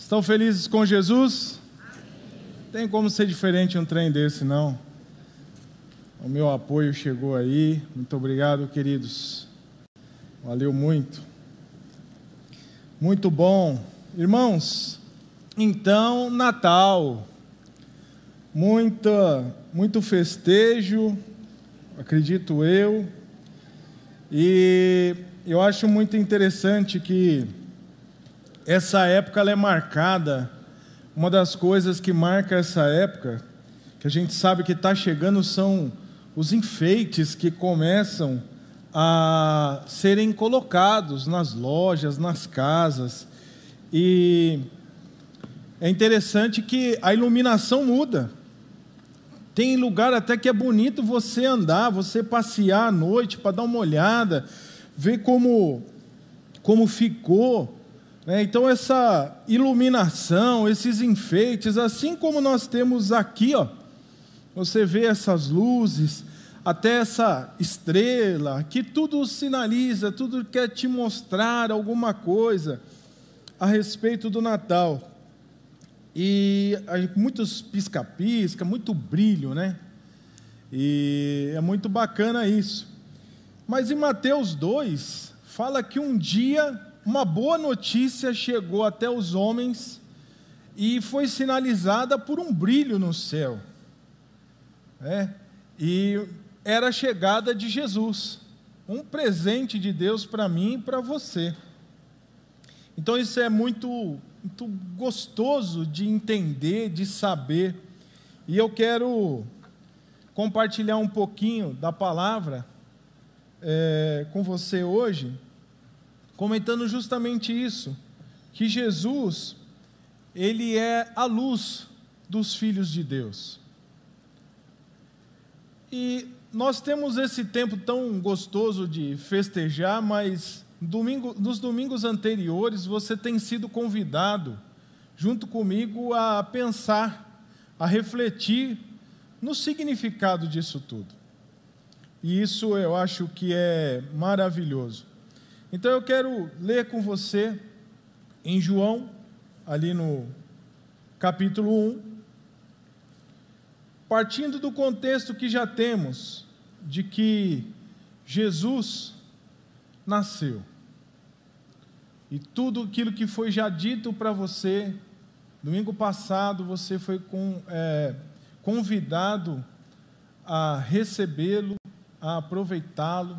Estão felizes com Jesus? Tem como ser diferente um trem desse, não? O meu apoio chegou aí. Muito obrigado, queridos. Valeu muito. Muito bom. Irmãos, então, Natal. Muita, muito festejo, acredito eu. E eu acho muito interessante que essa época é marcada. Uma das coisas que marca essa época, que a gente sabe que está chegando, são os enfeites que começam a serem colocados nas lojas, nas casas. E é interessante que a iluminação muda. Tem lugar até que é bonito você andar, você passear à noite para dar uma olhada, ver como, como ficou. Né? Então, essa iluminação, esses enfeites, assim como nós temos aqui, ó, você vê essas luzes, até essa estrela, que tudo sinaliza, tudo quer te mostrar alguma coisa a respeito do Natal. E muitos pisca-pisca, muito brilho, né? E é muito bacana isso. Mas em Mateus 2, fala que um dia uma boa notícia chegou até os homens e foi sinalizada por um brilho no céu. É, e era a chegada de Jesus, um presente de Deus para mim e para você. Então isso é muito, muito gostoso de entender, de saber. E eu quero compartilhar um pouquinho da palavra é, com você hoje, comentando justamente isso, que Jesus ele é a luz dos filhos de Deus. E nós temos esse tempo tão gostoso de festejar, mas domingo, nos domingos anteriores você tem sido convidado, junto comigo, a pensar, a refletir no significado disso tudo. E isso eu acho que é maravilhoso. Então eu quero ler com você em João, ali no capítulo 1, partindo do contexto que já temos, de que Jesus nasceu. E tudo aquilo que foi já dito para você, domingo passado você foi com, é, convidado a recebê-lo, a aproveitá-lo,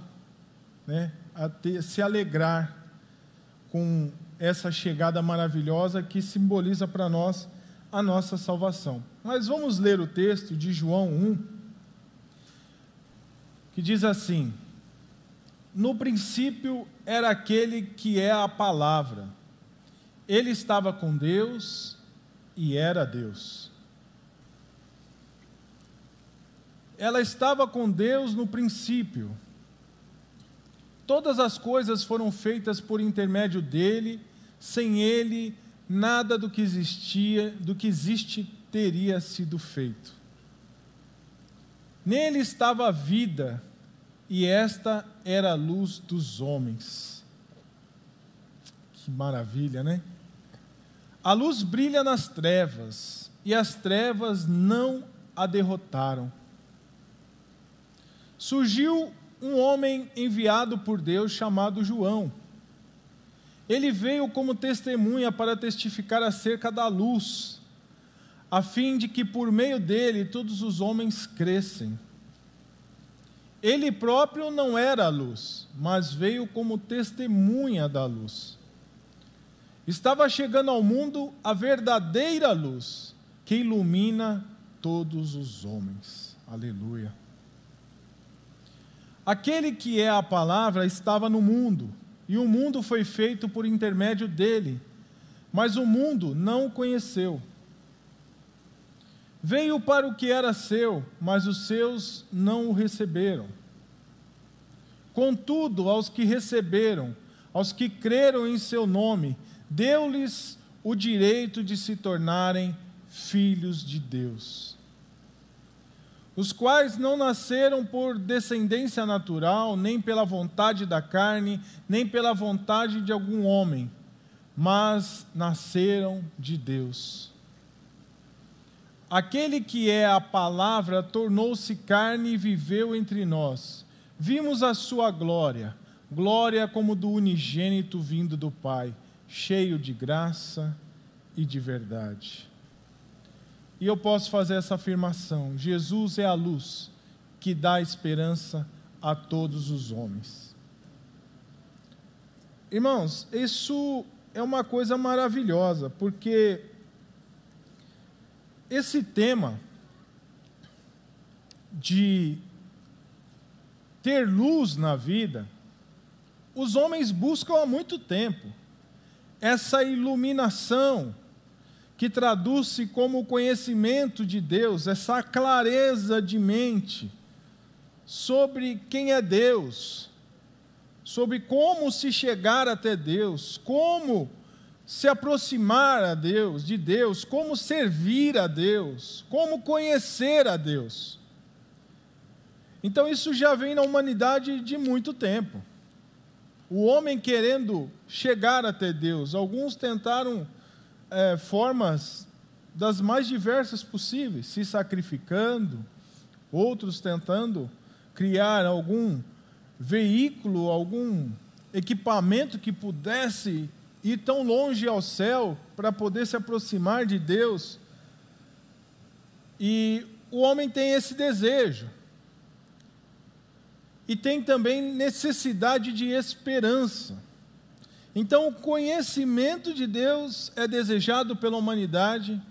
né, a ter, se alegrar com essa chegada maravilhosa que simboliza para nós a nossa salvação. Mas vamos ler o texto de João 1, que diz assim: No princípio era aquele que é a palavra. Ele estava com Deus e era Deus. Ela estava com Deus no princípio. Todas as coisas foram feitas por intermédio dele, sem ele nada do que existia, do que existe teria sido feito. Nele estava a vida, e esta era a luz dos homens. Que maravilha, né? A luz brilha nas trevas, e as trevas não a derrotaram. Surgiu um homem enviado por Deus chamado João ele veio como testemunha para testificar acerca da luz, a fim de que por meio dele todos os homens crescem. Ele próprio não era a luz, mas veio como testemunha da luz. Estava chegando ao mundo a verdadeira luz, que ilumina todos os homens. Aleluia. Aquele que é a palavra estava no mundo e o mundo foi feito por intermédio dele, mas o mundo não o conheceu. Veio para o que era seu, mas os seus não o receberam. Contudo, aos que receberam, aos que creram em seu nome, deu-lhes o direito de se tornarem filhos de Deus os quais não nasceram por descendência natural, nem pela vontade da carne, nem pela vontade de algum homem, mas nasceram de Deus. Aquele que é a palavra tornou-se carne e viveu entre nós. Vimos a sua glória, glória como do unigênito vindo do Pai, cheio de graça e de verdade. E eu posso fazer essa afirmação: Jesus é a luz que dá esperança a todos os homens. Irmãos, isso é uma coisa maravilhosa, porque esse tema de ter luz na vida, os homens buscam há muito tempo. Essa iluminação que traduz-se como o conhecimento de Deus, essa clareza de mente sobre quem é Deus, sobre como se chegar até Deus, como se aproximar a Deus, de Deus, como servir a Deus, como conhecer a Deus. Então isso já vem na humanidade de muito tempo. O homem querendo chegar até Deus, alguns tentaram é, formas das mais diversas possíveis, se sacrificando, outros tentando criar algum veículo, algum equipamento que pudesse ir tão longe ao céu para poder se aproximar de Deus. E o homem tem esse desejo. E tem também necessidade de esperança. Então, o conhecimento de Deus é desejado pela humanidade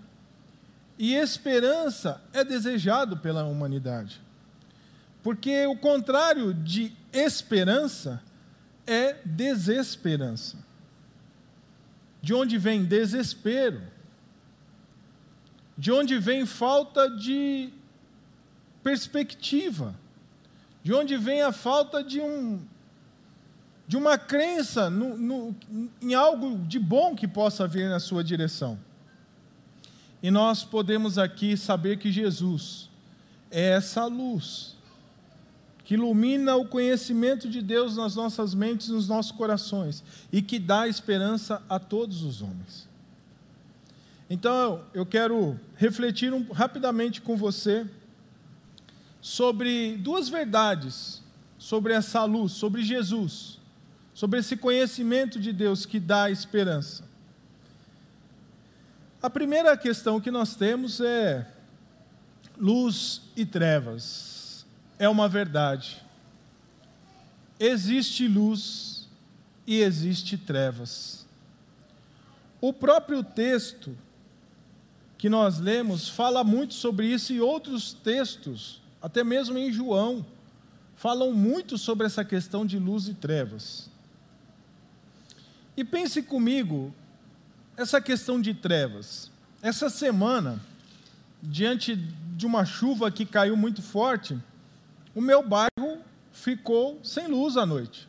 e esperança é desejado pela humanidade. Porque o contrário de esperança é desesperança. De onde vem desespero? De onde vem falta de perspectiva? De onde vem a falta de um de uma crença no, no, em algo de bom que possa vir na sua direção. E nós podemos aqui saber que Jesus é essa luz que ilumina o conhecimento de Deus nas nossas mentes e nos nossos corações e que dá esperança a todos os homens. Então, eu quero refletir um, rapidamente com você sobre duas verdades sobre essa luz, sobre Jesus, sobre esse conhecimento de Deus que dá esperança. A primeira questão que nós temos é luz e trevas é uma verdade. Existe luz e existe trevas. O próprio texto que nós lemos fala muito sobre isso e outros textos, até mesmo em João, falam muito sobre essa questão de luz e trevas. E pense comigo, essa questão de trevas. Essa semana, diante de uma chuva que caiu muito forte, o meu bairro ficou sem luz à noite.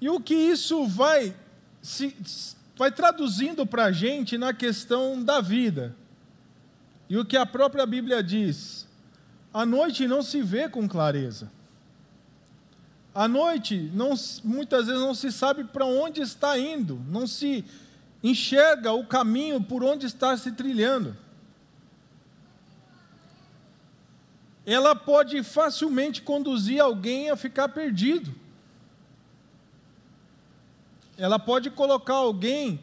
E o que isso vai, se, vai traduzindo para a gente na questão da vida. E o que a própria Bíblia diz: a noite não se vê com clareza. A noite, não, muitas vezes não se sabe para onde está indo, não se enxerga o caminho por onde está se trilhando. ela pode facilmente conduzir alguém a ficar perdido. Ela pode colocar alguém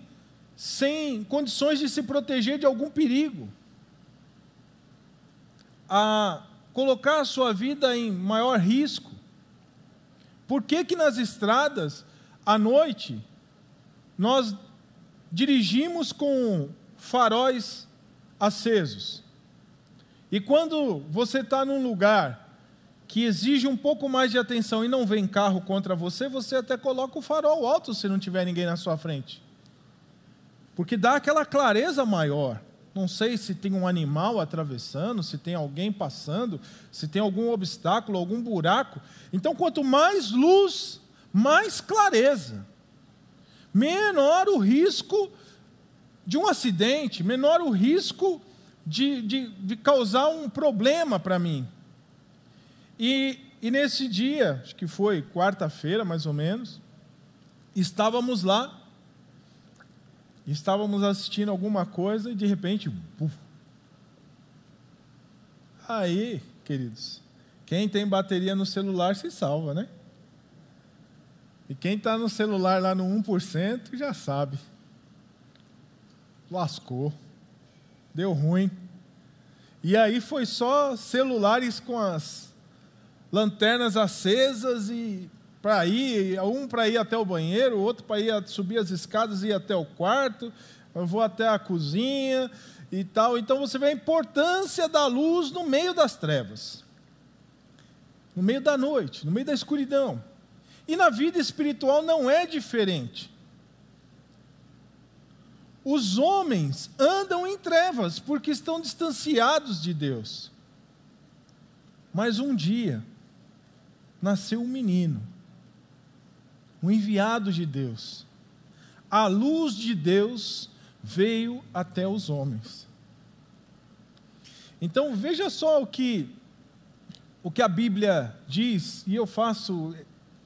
sem condições de se proteger de algum perigo, a colocar a sua vida em maior risco. Por que que nas estradas à noite nós dirigimos com faróis acesos? E quando você está num lugar que exige um pouco mais de atenção e não vem carro contra você, você até coloca o farol alto se não tiver ninguém na sua frente. Porque dá aquela clareza maior. Não sei se tem um animal atravessando, se tem alguém passando, se tem algum obstáculo, algum buraco. Então, quanto mais luz, mais clareza. Menor o risco de um acidente, menor o risco de, de, de causar um problema para mim. E, e nesse dia, acho que foi quarta-feira mais ou menos, estávamos lá, estávamos assistindo alguma coisa e de repente, buf. aí, queridos, quem tem bateria no celular se salva, né? E quem está no celular lá no 1% já sabe. Lascou. Deu ruim. E aí foi só celulares com as lanternas acesas e para ir, um para ir até o banheiro, o outro para ir subir as escadas e ir até o quarto, eu vou até a cozinha e tal. Então você vê a importância da luz no meio das trevas. No meio da noite, no meio da escuridão. E na vida espiritual não é diferente. Os homens andam em trevas porque estão distanciados de Deus. Mas um dia nasceu um menino, um enviado de Deus. A luz de Deus veio até os homens. Então veja só o que o que a Bíblia diz, e eu faço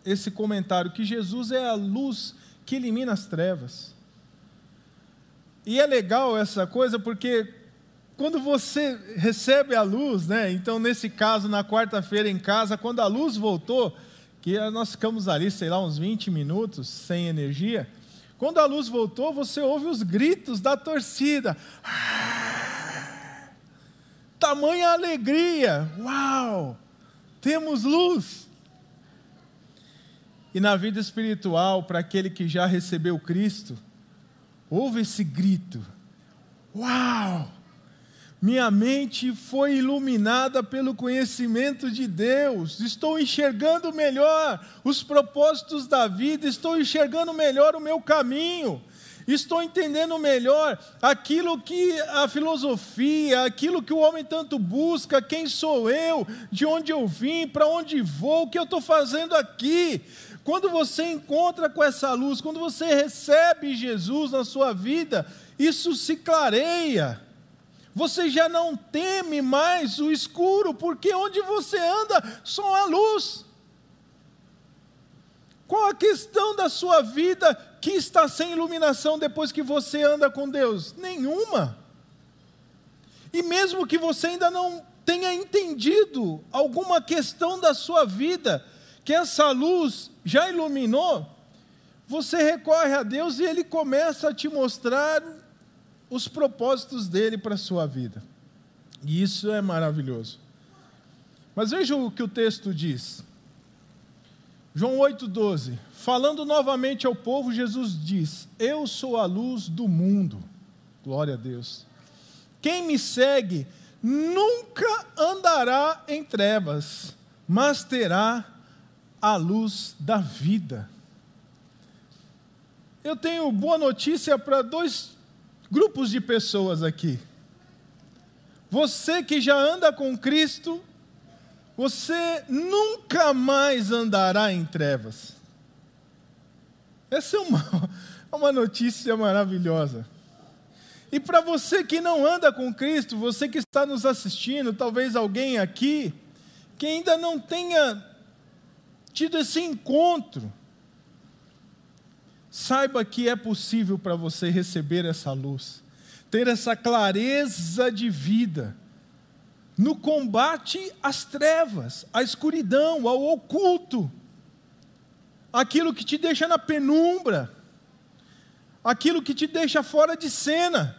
esse comentário que Jesus é a luz que elimina as trevas. E é legal essa coisa porque quando você recebe a luz, né? Então nesse caso na quarta-feira em casa, quando a luz voltou, que nós ficamos ali, sei lá, uns 20 minutos sem energia, quando a luz voltou, você ouve os gritos da torcida. Tamanha alegria! Uau! Temos luz! E na vida espiritual, para aquele que já recebeu Cristo, Houve esse grito: Uau! Minha mente foi iluminada pelo conhecimento de Deus. Estou enxergando melhor os propósitos da vida, estou enxergando melhor o meu caminho. Estou entendendo melhor aquilo que a filosofia, aquilo que o homem tanto busca, quem sou eu, de onde eu vim, para onde vou, o que eu estou fazendo aqui. Quando você encontra com essa luz, quando você recebe Jesus na sua vida, isso se clareia. Você já não teme mais o escuro, porque onde você anda só há luz. Qual a questão da sua vida que está sem iluminação depois que você anda com Deus? Nenhuma. E mesmo que você ainda não tenha entendido alguma questão da sua vida, que essa luz já iluminou, você recorre a Deus e Ele começa a te mostrar os propósitos dele para a sua vida. E isso é maravilhoso. Mas veja o que o texto diz. João 8,12. Falando novamente ao povo, Jesus diz: Eu sou a luz do mundo. Glória a Deus. Quem me segue nunca andará em trevas, mas terá a luz da vida. Eu tenho boa notícia para dois grupos de pessoas aqui. Você que já anda com Cristo, você nunca mais andará em trevas. Essa é uma, uma notícia maravilhosa. E para você que não anda com Cristo, você que está nos assistindo, talvez alguém aqui que ainda não tenha tido esse encontro, saiba que é possível para você receber essa luz, ter essa clareza de vida no combate às trevas, à escuridão, ao oculto, aquilo que te deixa na penumbra, aquilo que te deixa fora de cena,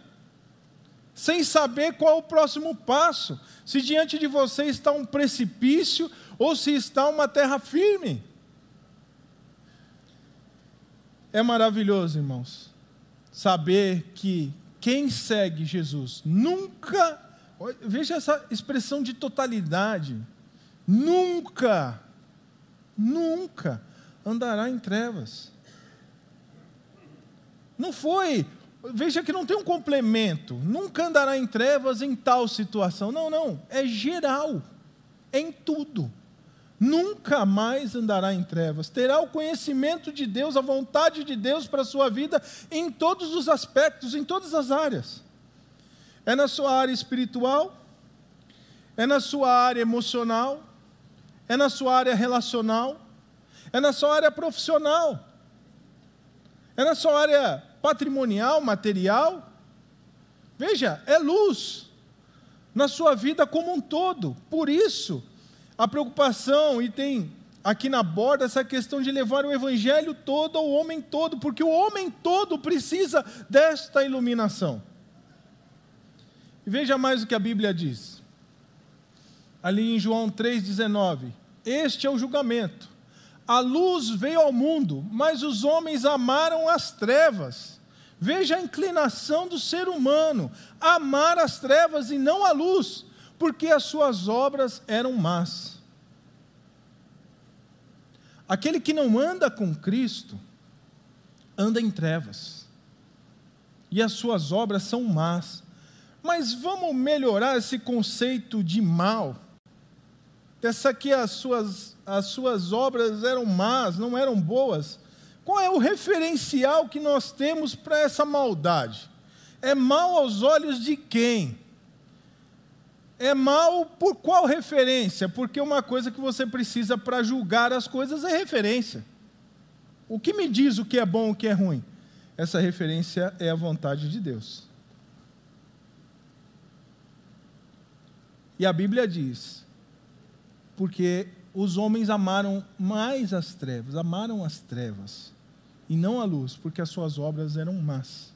sem saber qual o próximo passo, se diante de você está um precipício ou se está uma terra firme. É maravilhoso, irmãos, saber que quem segue Jesus nunca, veja essa expressão de totalidade, nunca, nunca andará em trevas. Não foi, veja que não tem um complemento, nunca andará em trevas em tal situação. Não, não, é geral, é em tudo nunca mais andará em trevas, terá o conhecimento de Deus, a vontade de Deus para a sua vida em todos os aspectos, em todas as áreas. É na sua área espiritual, é na sua área emocional, é na sua área relacional, é na sua área profissional. É na sua área patrimonial, material? Veja, é luz na sua vida como um todo. Por isso, a preocupação, e tem aqui na borda essa questão de levar o evangelho todo ao homem todo, porque o homem todo precisa desta iluminação. E veja mais o que a Bíblia diz. Ali em João 3,19: Este é o julgamento. A luz veio ao mundo, mas os homens amaram as trevas. Veja a inclinação do ser humano, amar as trevas e não a luz, porque as suas obras eram más. Aquele que não anda com Cristo, anda em trevas, e as suas obras são más. Mas vamos melhorar esse conceito de mal. Essa que as suas, as suas obras eram más, não eram boas. Qual é o referencial que nós temos para essa maldade? É mal aos olhos de quem? É mal por qual referência? Porque uma coisa que você precisa para julgar as coisas é referência. O que me diz o que é bom e o que é ruim? Essa referência é a vontade de Deus. E a Bíblia diz: porque os homens amaram mais as trevas, amaram as trevas, e não a luz, porque as suas obras eram más.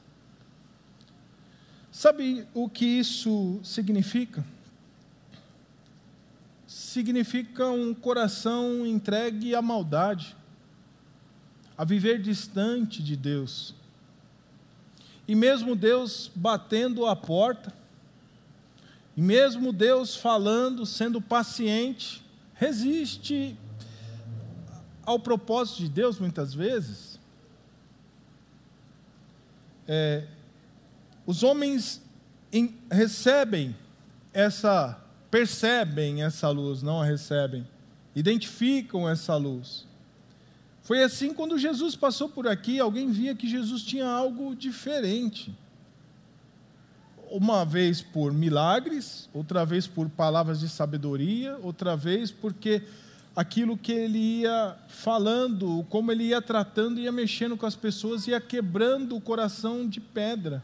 Sabe o que isso significa? Significa um coração entregue à maldade, a viver distante de Deus. E mesmo Deus batendo a porta, e mesmo Deus falando, sendo paciente, resiste ao propósito de Deus muitas vezes. É, os homens em, recebem essa percebem essa luz, não a recebem, identificam essa luz. Foi assim quando Jesus passou por aqui, alguém via que Jesus tinha algo diferente. Uma vez por milagres, outra vez por palavras de sabedoria, outra vez porque aquilo que ele ia falando, como ele ia tratando, ia mexendo com as pessoas, ia quebrando o coração de pedra.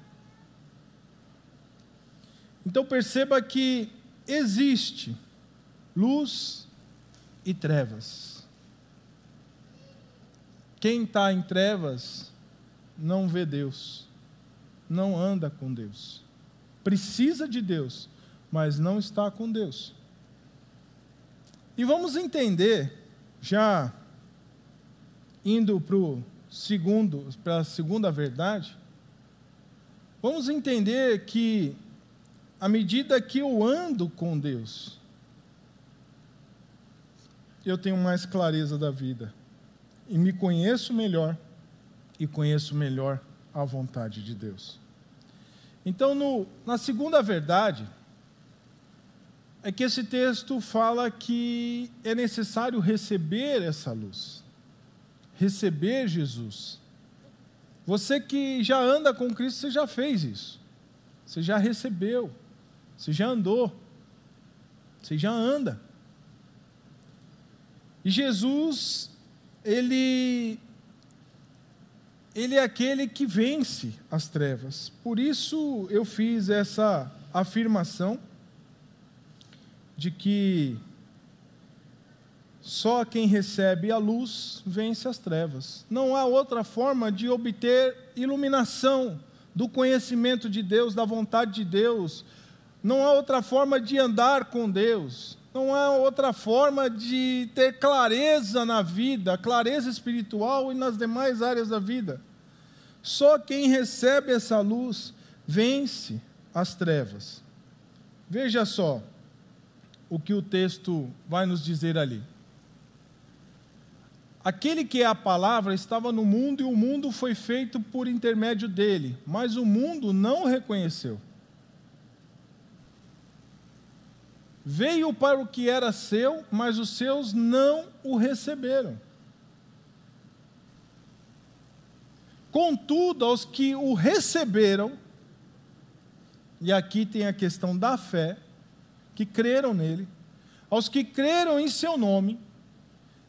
Então perceba que existe luz e trevas. Quem está em trevas não vê Deus, não anda com Deus. Precisa de Deus, mas não está com Deus. E vamos entender, já indo para o segundo, para a segunda verdade, vamos entender que à medida que eu ando com Deus, eu tenho mais clareza da vida e me conheço melhor e conheço melhor a vontade de Deus. Então, no, na segunda verdade, é que esse texto fala que é necessário receber essa luz, receber Jesus. Você que já anda com Cristo, você já fez isso, você já recebeu. Você já andou. Você já anda. E Jesus, ele ele é aquele que vence as trevas. Por isso eu fiz essa afirmação de que só quem recebe a luz vence as trevas. Não há outra forma de obter iluminação do conhecimento de Deus, da vontade de Deus, não há outra forma de andar com Deus. Não há outra forma de ter clareza na vida, clareza espiritual e nas demais áreas da vida. Só quem recebe essa luz vence as trevas. Veja só o que o texto vai nos dizer ali. Aquele que é a palavra estava no mundo e o mundo foi feito por intermédio dele, mas o mundo não o reconheceu. Veio para o que era seu, mas os seus não o receberam. Contudo, aos que o receberam, e aqui tem a questão da fé, que creram nele, aos que creram em seu nome,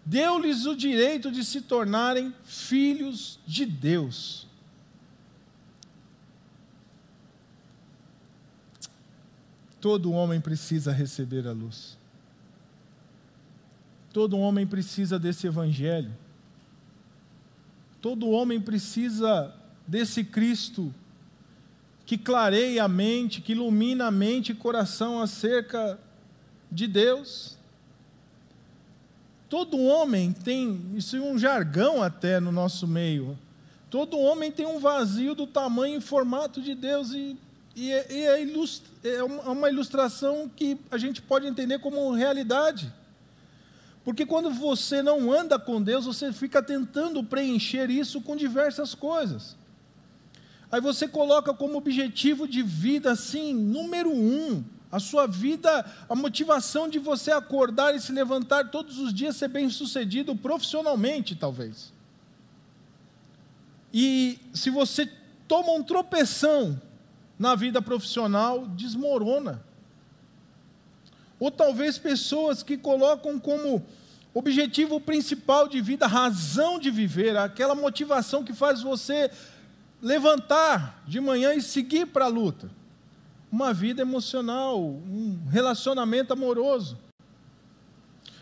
deu-lhes o direito de se tornarem filhos de Deus. Todo homem precisa receber a luz. Todo homem precisa desse evangelho. Todo homem precisa desse Cristo que clareia a mente, que ilumina a mente e coração acerca de Deus. Todo homem tem, isso é um jargão até no nosso meio. Todo homem tem um vazio do tamanho e formato de Deus, e, e, é, e é, ilustra, é uma ilustração que a gente pode entender como realidade. Porque quando você não anda com Deus, você fica tentando preencher isso com diversas coisas. Aí você coloca como objetivo de vida, assim, número um, a sua vida, a motivação de você acordar e se levantar todos os dias, ser bem sucedido profissionalmente, talvez. E se você toma um tropeção na vida profissional, desmorona. Ou talvez pessoas que colocam como objetivo principal de vida, razão de viver, aquela motivação que faz você levantar de manhã e seguir para a luta. Uma vida emocional, um relacionamento amoroso.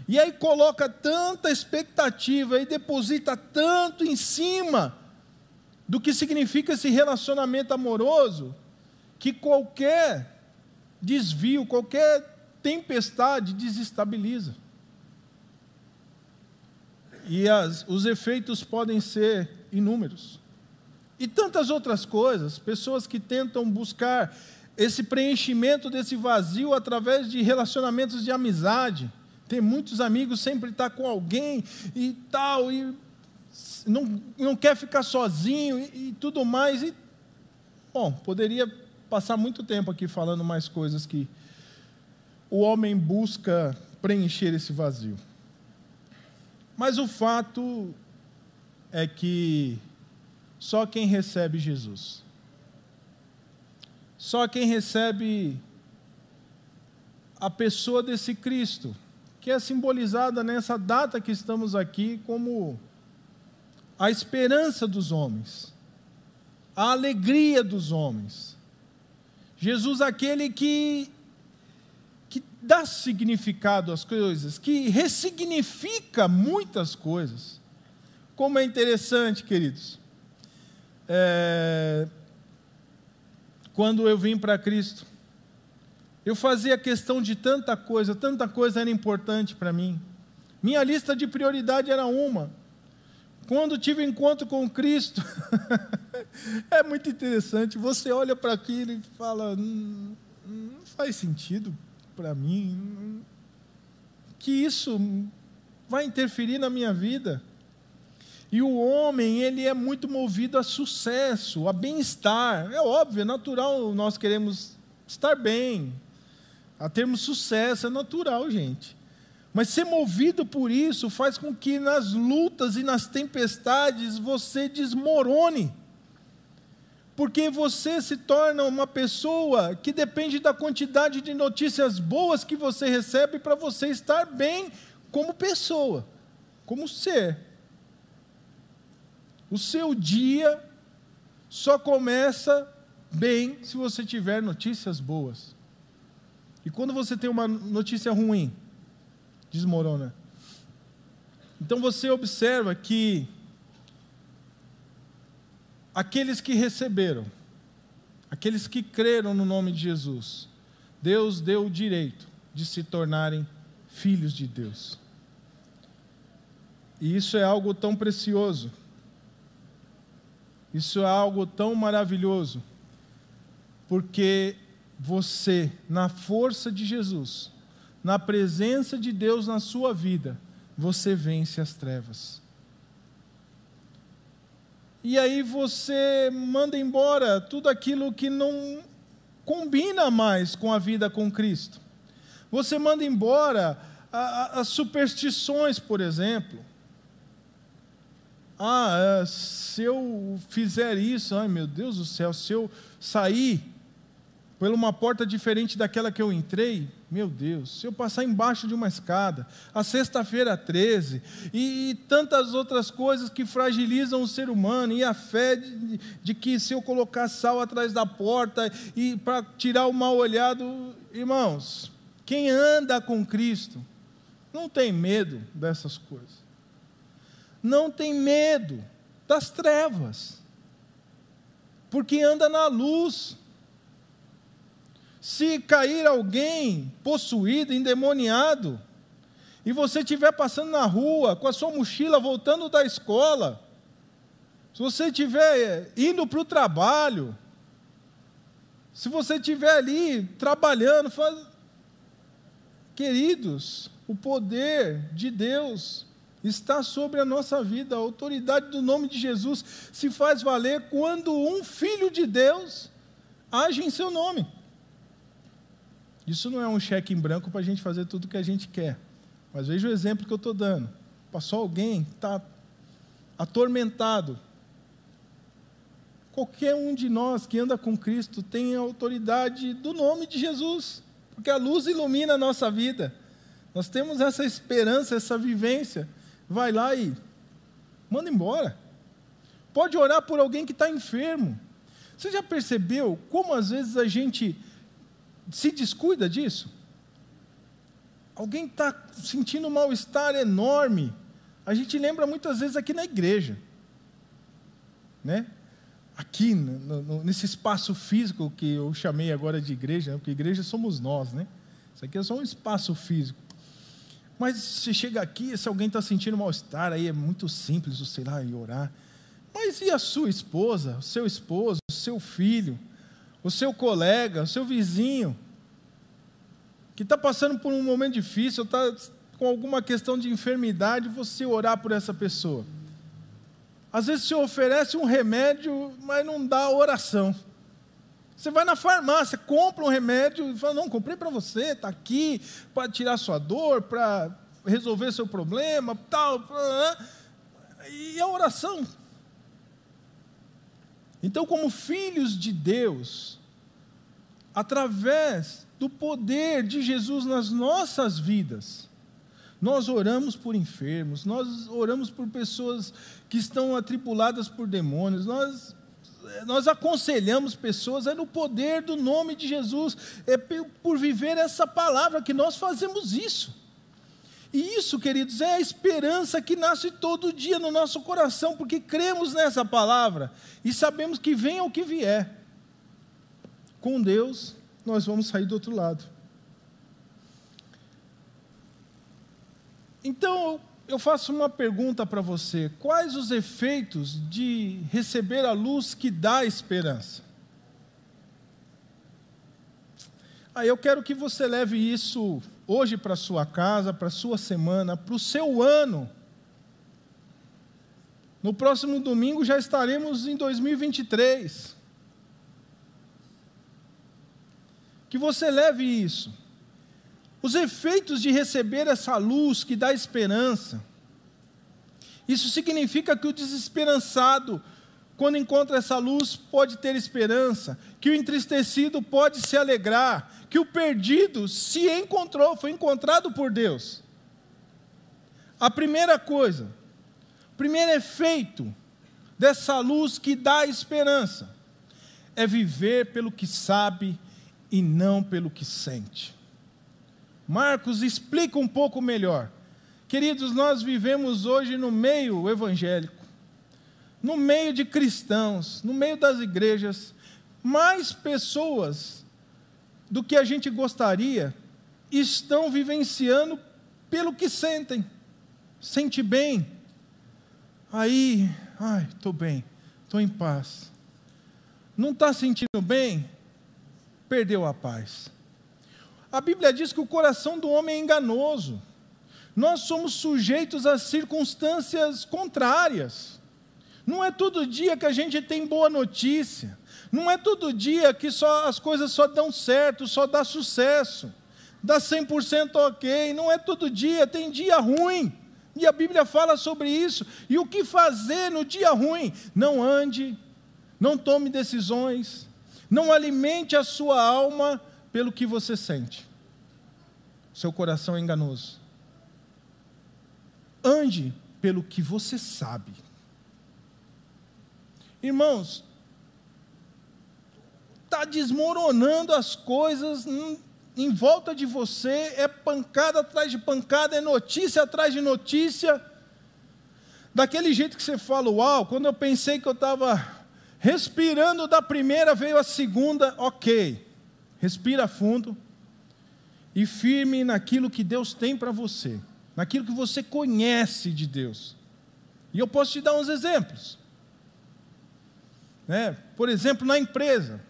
E aí coloca tanta expectativa e deposita tanto em cima do que significa esse relacionamento amoroso, que qualquer desvio, qualquer tempestade desestabiliza. E as, os efeitos podem ser inúmeros. E tantas outras coisas, pessoas que tentam buscar esse preenchimento desse vazio através de relacionamentos de amizade. Tem muitos amigos, sempre está com alguém e tal, e não, não quer ficar sozinho e, e tudo mais. E, bom, poderia passar muito tempo aqui falando mais coisas que o homem busca preencher esse vazio. Mas o fato é que só quem recebe Jesus, só quem recebe a pessoa desse Cristo, que é simbolizada nessa data que estamos aqui como a esperança dos homens, a alegria dos homens. Jesus, aquele que que dá significado às coisas, que ressignifica muitas coisas. Como é interessante, queridos. É... Quando eu vim para Cristo, eu fazia questão de tanta coisa, tanta coisa era importante para mim. Minha lista de prioridade era uma. Quando tive encontro com Cristo, é muito interessante. Você olha para aquilo e fala: hum, não faz sentido para mim, que isso vai interferir na minha vida. E o homem, ele é muito movido a sucesso, a bem-estar. É óbvio, é natural, nós queremos estar bem, a termos sucesso, é natural, gente. Mas ser movido por isso faz com que nas lutas e nas tempestades você desmorone porque você se torna uma pessoa que depende da quantidade de notícias boas que você recebe para você estar bem como pessoa, como ser. O seu dia só começa bem se você tiver notícias boas. E quando você tem uma notícia ruim, desmorona. Então você observa que aqueles que receberam, aqueles que creram no nome de Jesus, Deus deu o direito de se tornarem filhos de Deus. E isso é algo tão precioso, isso é algo tão maravilhoso, porque você, na força de Jesus, na presença de Deus na sua vida, você vence as trevas. E aí você manda embora tudo aquilo que não combina mais com a vida com Cristo. Você manda embora as superstições, por exemplo. Ah, é, se eu fizer isso, ai meu Deus do céu, se eu sair por uma porta diferente daquela que eu entrei, meu Deus, se eu passar embaixo de uma escada, a sexta-feira 13, e, e, tantas outras coisas que fragilizam o ser humano, e a fé de, de que se eu colocar sal atrás da porta e para tirar o mal olhado, irmãos, quem anda com Cristo não tem medo dessas coisas, não tem medo das trevas, porque anda na luz se cair alguém possuído, endemoniado, e você estiver passando na rua com a sua mochila voltando da escola, se você estiver indo para o trabalho, se você estiver ali trabalhando, faz... queridos, o poder de Deus está sobre a nossa vida, a autoridade do nome de Jesus se faz valer quando um filho de Deus age em seu nome. Isso não é um cheque em branco para a gente fazer tudo o que a gente quer. Mas veja o exemplo que eu estou dando. Passou alguém, está atormentado. Qualquer um de nós que anda com Cristo tem a autoridade do nome de Jesus, porque a luz ilumina a nossa vida. Nós temos essa esperança, essa vivência. Vai lá e manda embora. Pode orar por alguém que está enfermo. Você já percebeu como às vezes a gente se descuida disso? Alguém está sentindo um mal-estar enorme. A gente lembra muitas vezes aqui na igreja, né? Aqui, no, no, nesse espaço físico que eu chamei agora de igreja, né? porque igreja somos nós, né? Isso aqui é só um espaço físico. Mas se chega aqui, se alguém está sentindo mal-estar, aí é muito simples, sei lá, ir orar. Mas e a sua esposa, o seu esposo, o seu filho? O seu colega, o seu vizinho, que está passando por um momento difícil, está com alguma questão de enfermidade, você orar por essa pessoa. Às vezes se oferece um remédio, mas não dá oração. Você vai na farmácia, compra um remédio e fala: Não, comprei para você, está aqui, para tirar sua dor, para resolver seu problema, tal. E a oração então, como filhos de Deus, através do poder de Jesus nas nossas vidas, nós oramos por enfermos, nós oramos por pessoas que estão atribuladas por demônios, nós, nós aconselhamos pessoas, é no poder do nome de Jesus, é por viver essa palavra que nós fazemos isso. E isso, queridos, é a esperança que nasce todo dia no nosso coração, porque cremos nessa palavra e sabemos que venha o que vier. Com Deus, nós vamos sair do outro lado. Então, eu faço uma pergunta para você: quais os efeitos de receber a luz que dá esperança? Aí eu quero que você leve isso hoje para sua casa, para sua semana, para o seu ano. No próximo domingo já estaremos em 2023. Que você leve isso. Os efeitos de receber essa luz que dá esperança. Isso significa que o desesperançado, quando encontra essa luz, pode ter esperança, que o entristecido pode se alegrar, que o perdido se encontrou, foi encontrado por Deus. A primeira coisa, o primeiro efeito dessa luz que dá esperança é viver pelo que sabe e não pelo que sente. Marcos explica um pouco melhor. Queridos, nós vivemos hoje no meio evangélico, no meio de cristãos, no meio das igrejas, mais pessoas do que a gente gostaria, estão vivenciando pelo que sentem. Sente bem. Aí, ai, estou bem, estou em paz. Não está sentindo bem? Perdeu a paz. A Bíblia diz que o coração do homem é enganoso. Nós somos sujeitos a circunstâncias contrárias. Não é todo dia que a gente tem boa notícia. Não é todo dia que só as coisas só dão certo, só dá sucesso, dá 100% ok. Não é todo dia, tem dia ruim. E a Bíblia fala sobre isso. E o que fazer no dia ruim? Não ande, não tome decisões, Não alimente a sua alma pelo que você sente. Seu coração é enganoso. Ande pelo que você sabe. Irmãos, está desmoronando as coisas em volta de você, é pancada atrás de pancada, é notícia atrás de notícia. Daquele jeito que você fala, uau, quando eu pensei que eu estava respirando da primeira, veio a segunda, ok. Respira fundo e firme naquilo que Deus tem para você, naquilo que você conhece de Deus. E eu posso te dar uns exemplos. Né? Por exemplo, na empresa.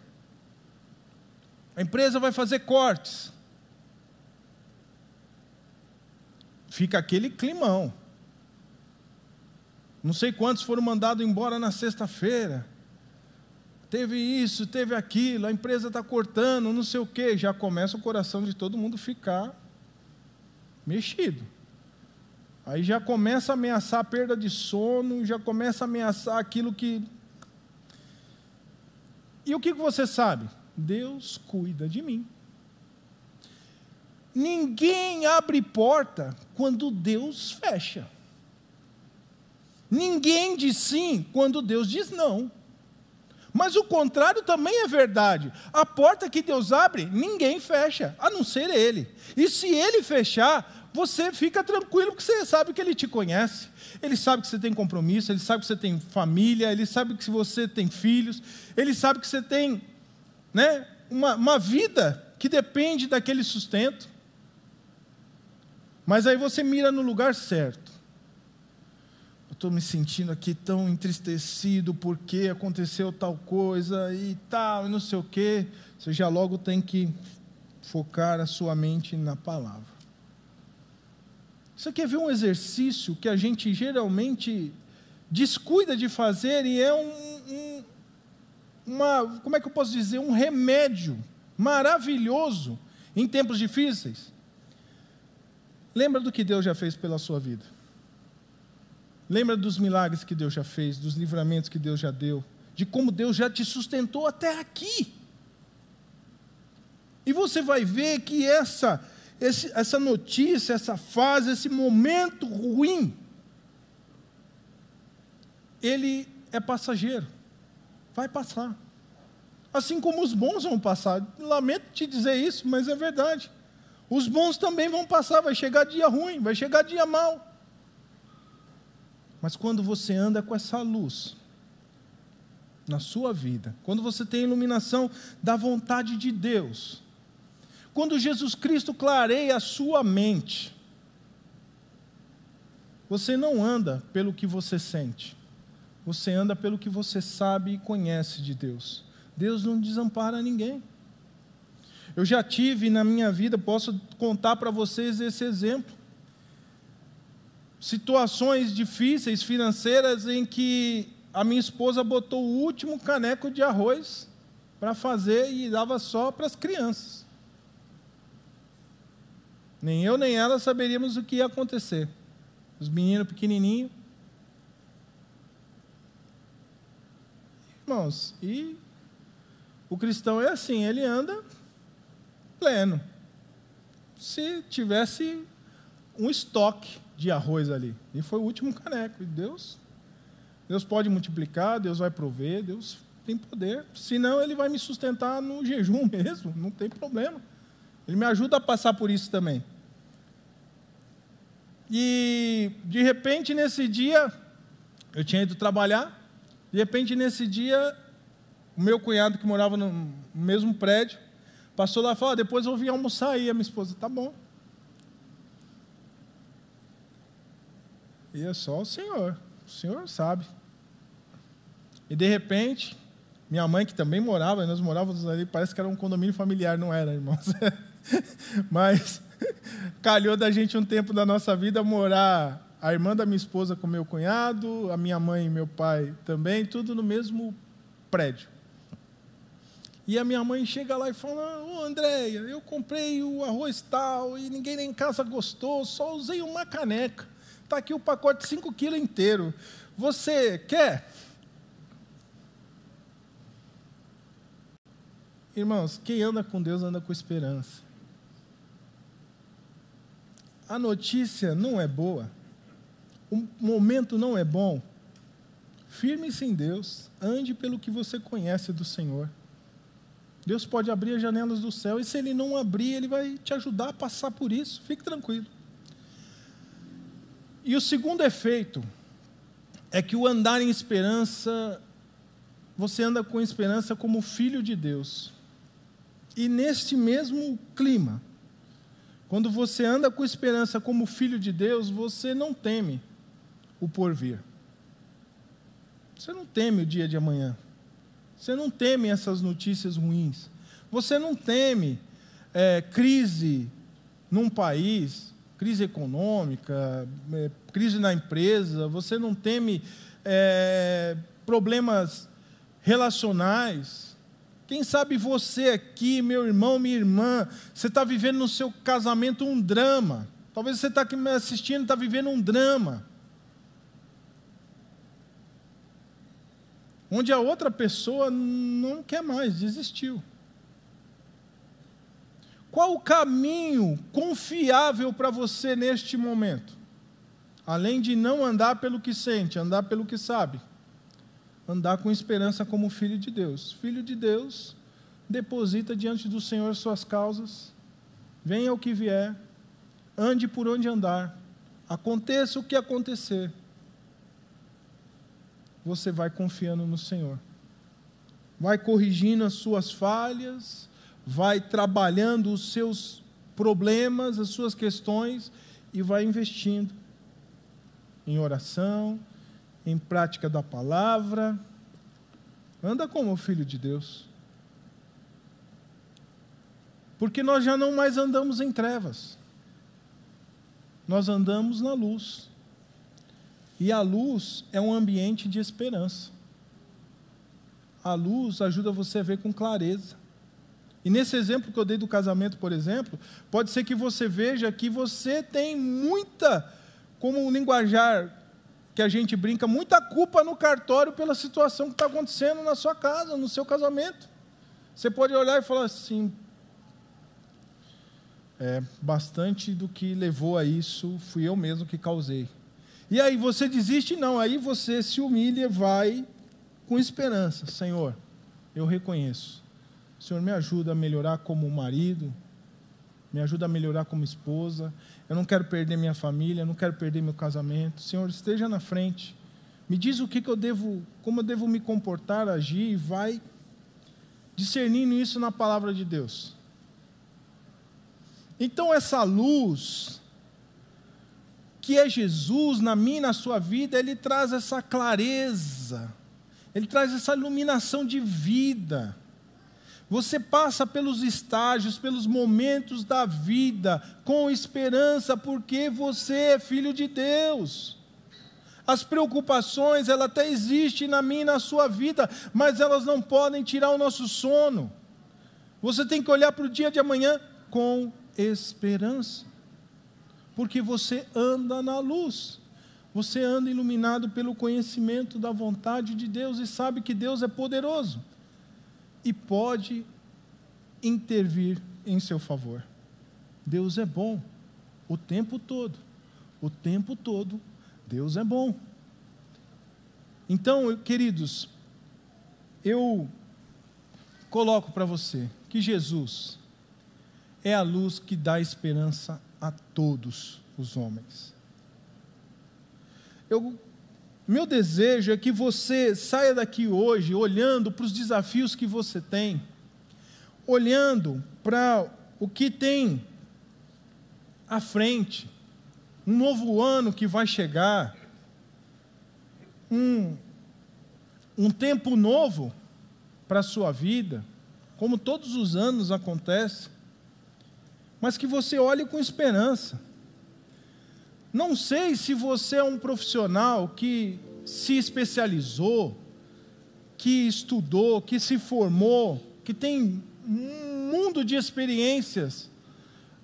A empresa vai fazer cortes. Fica aquele climão. Não sei quantos foram mandados embora na sexta-feira. Teve isso, teve aquilo, a empresa está cortando, não sei o quê. Já começa o coração de todo mundo ficar mexido. Aí já começa a ameaçar a perda de sono, já começa a ameaçar aquilo que. E o que você sabe? Deus cuida de mim. Ninguém abre porta quando Deus fecha. Ninguém diz sim quando Deus diz não. Mas o contrário também é verdade. A porta que Deus abre, ninguém fecha, a não ser Ele. E se Ele fechar, você fica tranquilo, porque você sabe que Ele te conhece. Ele sabe que você tem compromisso, Ele sabe que você tem família, Ele sabe que você tem filhos, Ele sabe que você tem né, uma, uma vida que depende daquele sustento. Mas aí você mira no lugar certo. Estou me sentindo aqui tão entristecido porque aconteceu tal coisa e tal, e não sei o quê. Você já logo tem que focar a sua mente na palavra. Você quer ver um exercício que a gente geralmente descuida de fazer e é um, um uma, como é que eu posso dizer, um remédio maravilhoso em tempos difíceis. Lembra do que Deus já fez pela sua vida. Lembra dos milagres que Deus já fez, dos livramentos que Deus já deu, de como Deus já te sustentou até aqui. E você vai ver que essa, esse, essa notícia, essa fase, esse momento ruim, ele é passageiro vai passar. Assim como os bons vão passar. Lamento te dizer isso, mas é verdade. Os bons também vão passar, vai chegar dia ruim, vai chegar dia mal. Mas quando você anda com essa luz na sua vida, quando você tem a iluminação da vontade de Deus, quando Jesus Cristo clareia a sua mente, você não anda pelo que você sente, você anda pelo que você sabe e conhece de Deus. Deus não desampara ninguém. Eu já tive na minha vida, posso contar para vocês esse exemplo. Situações difíceis financeiras em que a minha esposa botou o último caneco de arroz para fazer e dava só para as crianças. Nem eu nem ela saberíamos o que ia acontecer. Os meninos pequenininhos, irmãos. E o cristão é assim, ele anda pleno. Se tivesse um estoque de arroz ali, e foi o último caneco, e Deus, Deus pode multiplicar, Deus vai prover, Deus tem poder. Senão ele vai me sustentar no jejum mesmo, não tem problema. Ele me ajuda a passar por isso também. E de repente nesse dia eu tinha ido trabalhar de repente, nesse dia, o meu cunhado, que morava no mesmo prédio, passou lá e falou: ah, depois eu vim almoçar aí. A minha esposa, tá bom. E é só o senhor, o senhor sabe. E de repente, minha mãe, que também morava, nós morávamos ali, parece que era um condomínio familiar, não era, irmãos. Mas calhou da gente um tempo da nossa vida morar a irmã da minha esposa com meu cunhado, a minha mãe e meu pai também, tudo no mesmo prédio. E a minha mãe chega lá e fala: Ô Andréia, eu comprei o arroz tal e ninguém nem em casa gostou, só usei uma caneca. Está aqui o pacote 5 quilos inteiro. Você quer? Irmãos, quem anda com Deus anda com esperança. A notícia não é boa, o momento não é bom. Firme-se em Deus, ande pelo que você conhece do Senhor. Deus pode abrir as janelas do céu, e se Ele não abrir, Ele vai te ajudar a passar por isso. Fique tranquilo. E o segundo efeito é que o andar em esperança, você anda com esperança como filho de Deus. E neste mesmo clima, quando você anda com esperança como filho de Deus, você não teme o porvir. Você não teme o dia de amanhã. Você não teme essas notícias ruins. Você não teme é, crise num país, crise econômica, é, crise na empresa. Você não teme é, problemas relacionais. Quem sabe você aqui, meu irmão, minha irmã, você está vivendo no seu casamento um drama. Talvez você está aqui me assistindo, está vivendo um drama. Onde a outra pessoa não quer mais, desistiu. Qual o caminho confiável para você neste momento? Além de não andar pelo que sente, andar pelo que sabe. Andar com esperança como filho de Deus. Filho de Deus, deposita diante do Senhor suas causas, venha o que vier, ande por onde andar, aconteça o que acontecer, você vai confiando no Senhor, vai corrigindo as suas falhas, vai trabalhando os seus problemas, as suas questões e vai investindo em oração, em prática da palavra. Anda como filho de Deus. Porque nós já não mais andamos em trevas. Nós andamos na luz. E a luz é um ambiente de esperança. A luz ajuda você a ver com clareza. E nesse exemplo que eu dei do casamento, por exemplo, pode ser que você veja que você tem muita, como um linguajar que a gente brinca, muita culpa no cartório pela situação que está acontecendo na sua casa, no seu casamento. Você pode olhar e falar assim: é, bastante do que levou a isso fui eu mesmo que causei. E aí você desiste? Não, aí você se humilha, vai com esperança: Senhor, eu reconheço. Senhor me ajuda a melhorar como marido, me ajuda a melhorar como esposa. Eu não quero perder minha família, não quero perder meu casamento. Senhor, esteja na frente. Me diz o que, que eu devo, como eu devo me comportar, agir, e vai discernindo isso na palavra de Deus. Então, essa luz, que é Jesus na minha e na sua vida, ele traz essa clareza, ele traz essa iluminação de vida. Você passa pelos estágios, pelos momentos da vida com esperança, porque você é filho de Deus. As preocupações, ela até existem na minha e na sua vida, mas elas não podem tirar o nosso sono. Você tem que olhar para o dia de amanhã com esperança, porque você anda na luz. Você anda iluminado pelo conhecimento da vontade de Deus e sabe que Deus é poderoso e pode intervir em seu favor. Deus é bom o tempo todo. O tempo todo, Deus é bom. Então, queridos, eu coloco para você que Jesus é a luz que dá esperança a todos os homens. Eu meu desejo é que você saia daqui hoje olhando para os desafios que você tem, olhando para o que tem à frente, um novo ano que vai chegar, um, um tempo novo para a sua vida, como todos os anos acontece, mas que você olhe com esperança não sei se você é um profissional que se especializou, que estudou, que se formou, que tem um mundo de experiências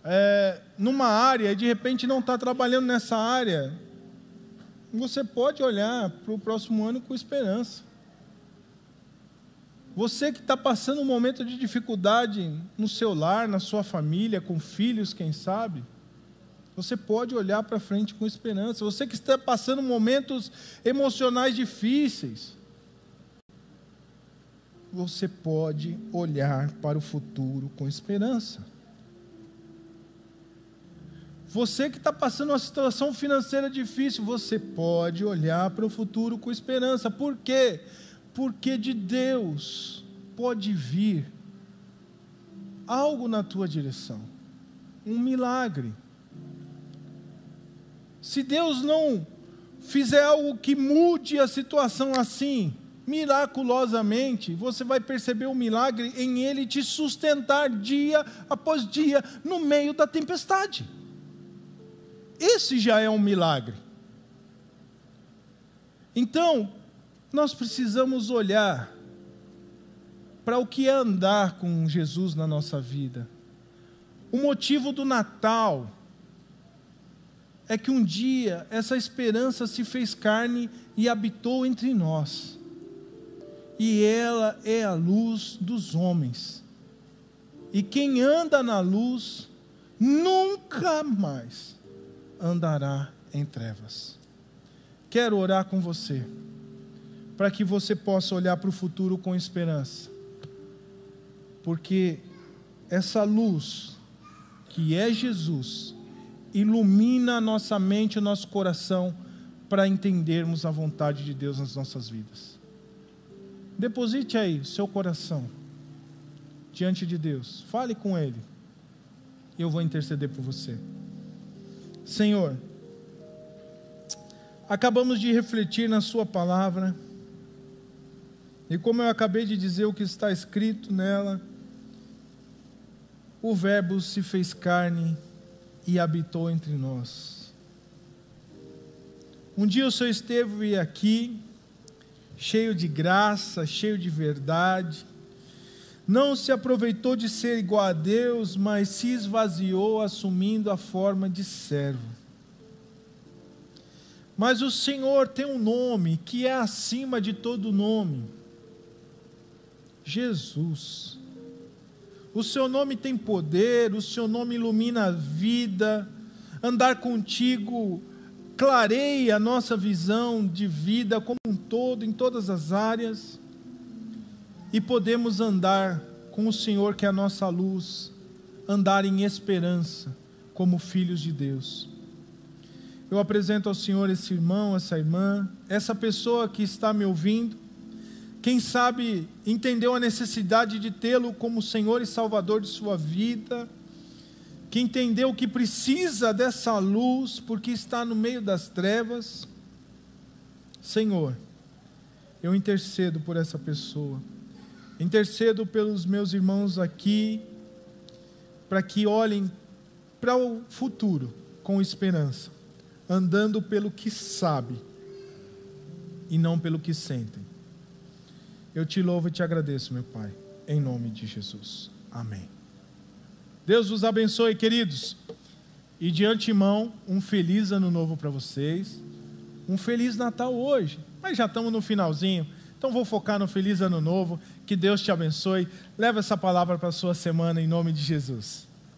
é, numa área e de repente não está trabalhando nessa área. Você pode olhar para o próximo ano com esperança. Você que está passando um momento de dificuldade no seu lar, na sua família, com filhos, quem sabe, você pode olhar para frente com esperança. Você que está passando momentos emocionais difíceis, você pode olhar para o futuro com esperança. Você que está passando uma situação financeira difícil, você pode olhar para o futuro com esperança. Por quê? Porque de Deus pode vir algo na tua direção, um milagre. Se Deus não fizer algo que mude a situação assim, miraculosamente, você vai perceber o milagre em Ele te sustentar dia após dia no meio da tempestade. Esse já é um milagre. Então, nós precisamos olhar para o que é andar com Jesus na nossa vida. O motivo do Natal é que um dia essa esperança se fez carne e habitou entre nós. E ela é a luz dos homens. E quem anda na luz nunca mais andará em trevas. Quero orar com você, para que você possa olhar para o futuro com esperança, porque essa luz, que é Jesus, ilumina a nossa mente o nosso coração para entendermos a vontade de Deus nas nossas vidas. Deposite aí seu coração diante de Deus, fale com Ele, eu vou interceder por você. Senhor, acabamos de refletir na Sua palavra, e como eu acabei de dizer o que está escrito nela, o Verbo se fez carne e habitou entre nós. Um dia o Senhor esteve aqui, cheio de graça, cheio de verdade, não se aproveitou de ser igual a Deus, mas se esvaziou, assumindo a forma de servo. Mas o Senhor tem um nome que é acima de todo nome: Jesus. O seu nome tem poder, o seu nome ilumina a vida, andar contigo clareia a nossa visão de vida como um todo, em todas as áreas. E podemos andar com o Senhor, que é a nossa luz, andar em esperança, como filhos de Deus. Eu apresento ao Senhor esse irmão, essa irmã, essa pessoa que está me ouvindo, quem sabe entendeu a necessidade de tê-lo como Senhor e Salvador de sua vida, que entendeu que precisa dessa luz porque está no meio das trevas. Senhor, eu intercedo por essa pessoa Intercedo pelos meus irmãos aqui, para que olhem para o futuro com esperança, andando pelo que sabe e não pelo que sentem. Eu te louvo e te agradeço, meu Pai, em nome de Jesus. Amém. Deus vos abençoe, queridos. E de antemão, um feliz ano novo para vocês. Um feliz Natal hoje. Mas já estamos no finalzinho. Então vou focar no feliz ano novo. Que Deus te abençoe. Leva essa palavra para a sua semana em nome de Jesus.